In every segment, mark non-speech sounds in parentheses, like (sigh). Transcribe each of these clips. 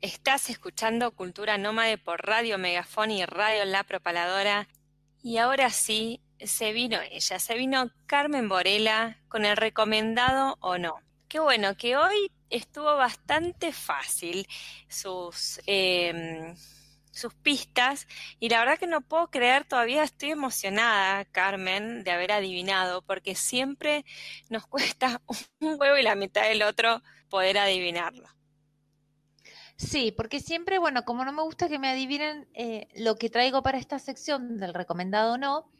Estás escuchando Cultura Nómade por Radio Megafón y Radio La Propaladora. Y ahora sí, se vino ella, se vino Carmen Borela con el recomendado o no. Qué bueno que hoy estuvo bastante fácil sus, em, sus pistas y la verdad que no puedo creer, todavía estoy emocionada, Carmen, de haber adivinado, porque siempre nos (laughs) cuesta un huevo y la mitad del otro poder adivinarlo. Sí, porque siempre, bueno, como no me gusta que me adivinen eh, lo que traigo para esta sección del recomendado o no,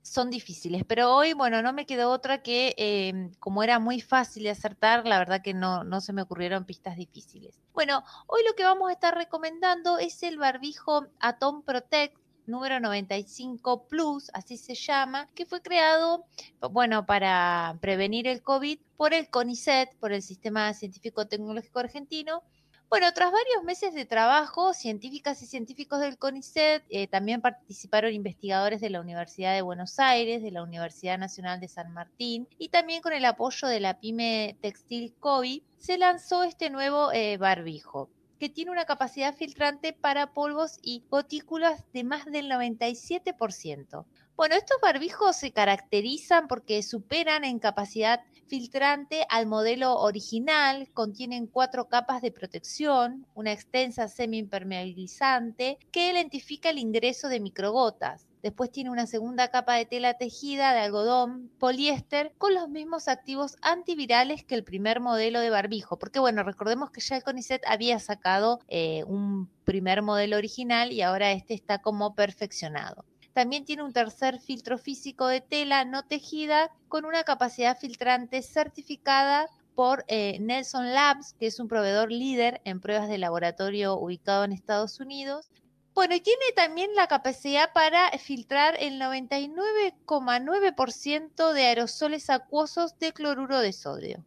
son difíciles. Pero hoy, bueno, no me quedó otra que, em, como era muy fácil de acertar, la verdad que no, no se me ocurrieron pistas difíciles. Bueno, hoy lo que vamos a estar recomendando es el barbijo Atom Protect número 95 Plus, así se llama, que fue creado, bueno, para prevenir el COVID por el CONICET, por el Sistema Científico Tecnológico Argentino, bueno, tras varios meses de trabajo, científicas y científicos del CONICET, eh, también participaron investigadores de la Universidad de Buenos Aires, de la Universidad Nacional de San Martín y también con el apoyo de la pyme textil COBI, se lanzó este nuevo eh, barbijo que tiene una capacidad filtrante para polvos y gotículas de más del 97%. Bueno, estos barbijos se caracterizan porque superan en capacidad filtrante al modelo original, contienen cuatro capas de protección, una extensa semi-impermeabilizante que identifica el ingreso de microgotas. Después tiene una segunda capa de tela tejida de algodón, poliéster, con los mismos activos antivirales que el primer modelo de barbijo. Porque bueno, recordemos que ya el CONICET había sacado eh, un primer modelo original y ahora este está como perfeccionado. También tiene un tercer filtro físico de tela no tejida con una capacidad filtrante certificada por eh, Nelson Labs, que es un proveedor líder en pruebas de laboratorio ubicado en Estados Unidos. Bueno, y tiene también la capacidad para filtrar el 99,9% de aerosoles acuosos de cloruro de sodio.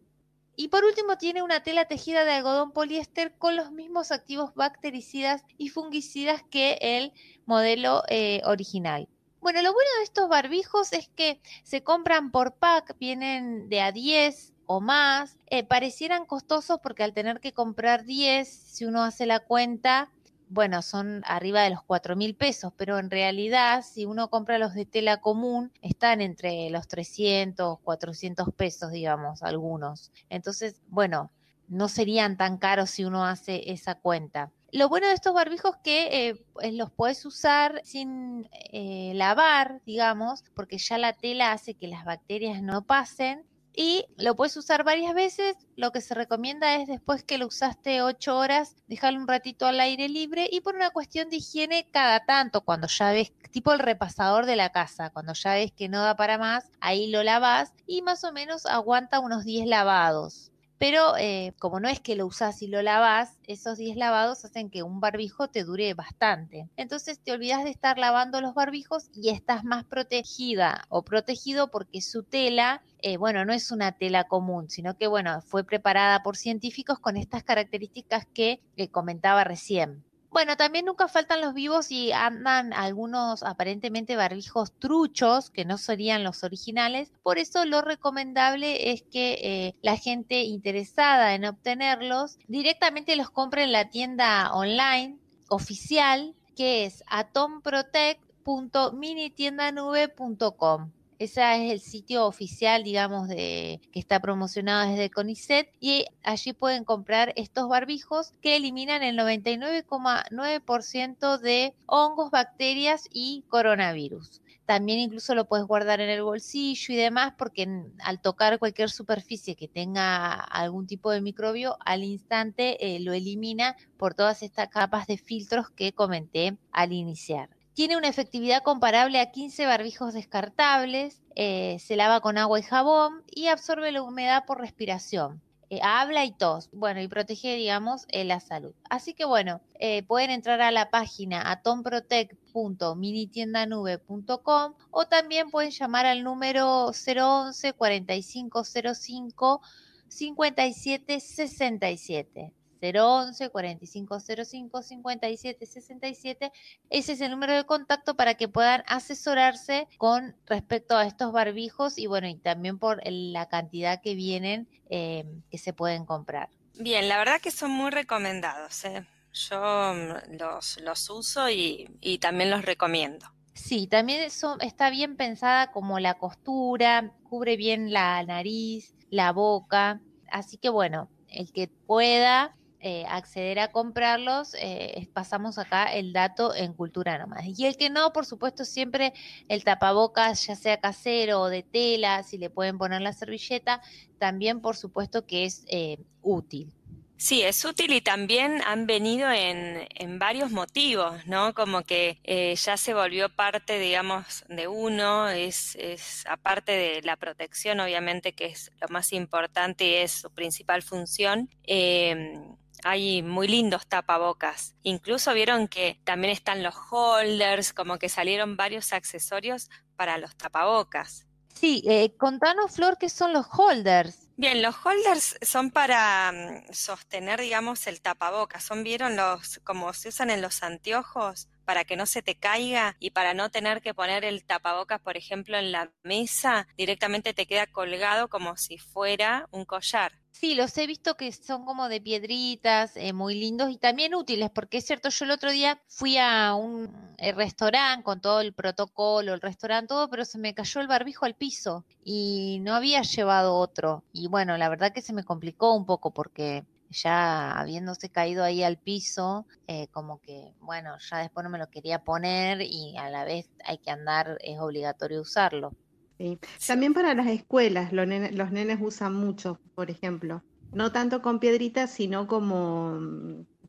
Y por último tiene una tela tejida de algodón poliéster con los mismos activos bactericidas y fungicidas que el modelo eh, original. Bueno, lo bueno de estos barbijos es que se compran por pack, vienen de a 10 o más. Eh, parecieran costosos porque al tener que comprar 10, si uno hace la cuenta, bueno, son arriba de los cuatro mil pesos, pero en realidad si uno compra los de tela común, están entre los 300, 400 pesos, digamos, algunos. Entonces, bueno, no serían tan caros si uno hace esa cuenta. Lo bueno de estos barbijos que eh, los puedes usar sin eh, lavar, digamos, porque ya la tela hace que las bacterias no pasen y lo puedes usar varias veces. Lo que se recomienda es después que lo usaste 8 horas, dejarlo un ratito al aire libre y por una cuestión de higiene cada tanto, cuando ya ves, tipo el repasador de la casa, cuando ya ves que no da para más, ahí lo lavas y más o menos aguanta unos 10 lavados. Pero eh, como no es que lo usas y lo lavas, esos 10 lavados hacen que un barbijo te dure bastante. Entonces te olvidas de estar lavando los barbijos y estás más protegida o protegido porque su tela, eh, bueno, no es una tela común, sino que, bueno, fue preparada por científicos con estas características que comentaba recién. Bueno, también nunca faltan los vivos y andan algunos aparentemente barbijos truchos que no serían los originales. Por eso lo recomendable es que eh, la gente interesada en obtenerlos directamente los compre en la tienda online oficial que es atomprotect.minitiendanube.com. Ese es el sitio oficial, digamos, de que está promocionado desde CONICET y allí pueden comprar estos barbijos que eliminan el 99,9% de hongos, bacterias y coronavirus. También incluso lo puedes guardar en el bolsillo y demás porque al tocar cualquier superficie que tenga algún tipo de microbio, al instante eh, lo elimina por todas estas capas de filtros que comenté al iniciar. Tiene una efectividad comparable a 15 barbijos descartables, eh, se lava con agua y jabón y absorbe la humedad por respiración. Eh, habla y tos, bueno, y protege, digamos, eh, la salud. Así que bueno, pueden entrar a la página atomprotect.minitiendanube.com o también pueden llamar al número 011 4505 5767. 011 4505 5767. Ese es el número de contacto para que puedan asesorarse con respecto a estos barbijos y bueno, y también por la cantidad que vienen eh, que se pueden comprar. Bien, la verdad que son muy recomendados. ¿eh? Yo mm, los, los uso y, y también los recomiendo. Sí, también eso está bien pensada como la costura, cubre bien la nariz, la boca. Así que bueno, el que pueda eh, acceder a comprarlos, eh, pasamos acá el dato en Cultura Nomás. Y el que no, por supuesto, siempre el tapabocas, ya sea casero o de tela, si le pueden poner la servilleta, también por supuesto que es eh, útil. Sí, es útil y también han venido en, en varios motivos, ¿no? Como que ya se volvió parte, digamos, de uno, es, es aparte de la protección, obviamente, que es lo más importante y es su principal función. Eh, hay muy lindos tapabocas. Incluso vieron que también están los holders, como que salieron varios accesorios para los tapabocas. Sí, eh, contanos, Flor, qué son los holders. Bien, los holders son para mm, sostener, digamos, el tapabocas. Son, ¿vieron los, como se usan en los anteojos? para que no se te caiga y para no tener que poner el tapabocas, por ejemplo, en la mesa, directamente te queda colgado como si fuera un collar. Sí, los he visto que son como de piedritas, eh, muy lindos y también útiles, porque es cierto, yo el otro día fui a un eh, restaurante con todo el protocolo, el restaurante, todo, pero se me cayó el barbijo al piso y no había llevado otro. Y bueno, la verdad que se me complicó un poco porque ya habiéndose caído ahí al piso, eh, como que, bueno, ya después no me lo quería poner y a la vez hay que andar, es obligatorio usarlo. Sí. También para las escuelas, los nenes, los nenes usan mucho, por ejemplo, no tanto con piedritas, sino como,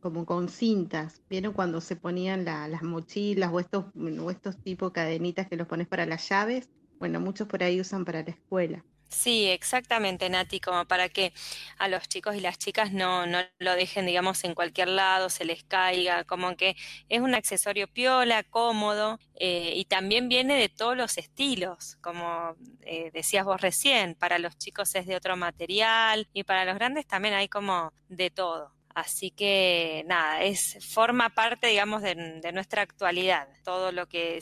como con cintas. ¿Vieron cuando se ponían las mochilas o estos, o estos tipos cadenitas que los pones para las llaves? Bueno, muchos por ahí usan para la escuela. Sí, exactamente, Nati, como para que a los chicos y las chicas no, no lo dejen, digamos, en cualquier lado, se les caiga, como que es un accesorio piola, cómodo, eh, y también viene de todos los estilos, como eh, decías vos recién, para los chicos es de otro material y para los grandes también hay como de todo. Así que nada, es, forma parte, digamos, de, nuestra actualidad, todo lo que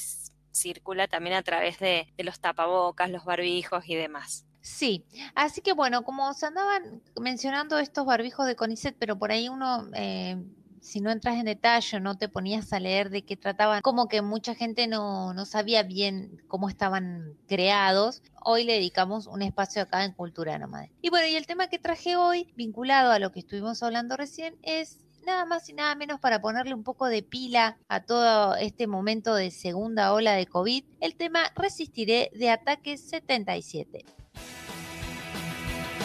circula también a través de, de los tapabocas, los barbijos y demás. Sí, así que bueno, como se andaban mencionando estos barbijos de CONICET, pero por ahí uno, eh, si no entras en detalle, no te ponías a leer de qué trataban, como que mucha gente no, no sabía bien cómo estaban creados, hoy le dedicamos un espacio acá en Cultura Nómade. Y bueno, y el tema que traje hoy, vinculado a lo que estuvimos hablando recién, es nada más y nada menos para ponerle un poco de pila a todo este momento de segunda ola de COVID, el tema Resistiré de Ataque 77.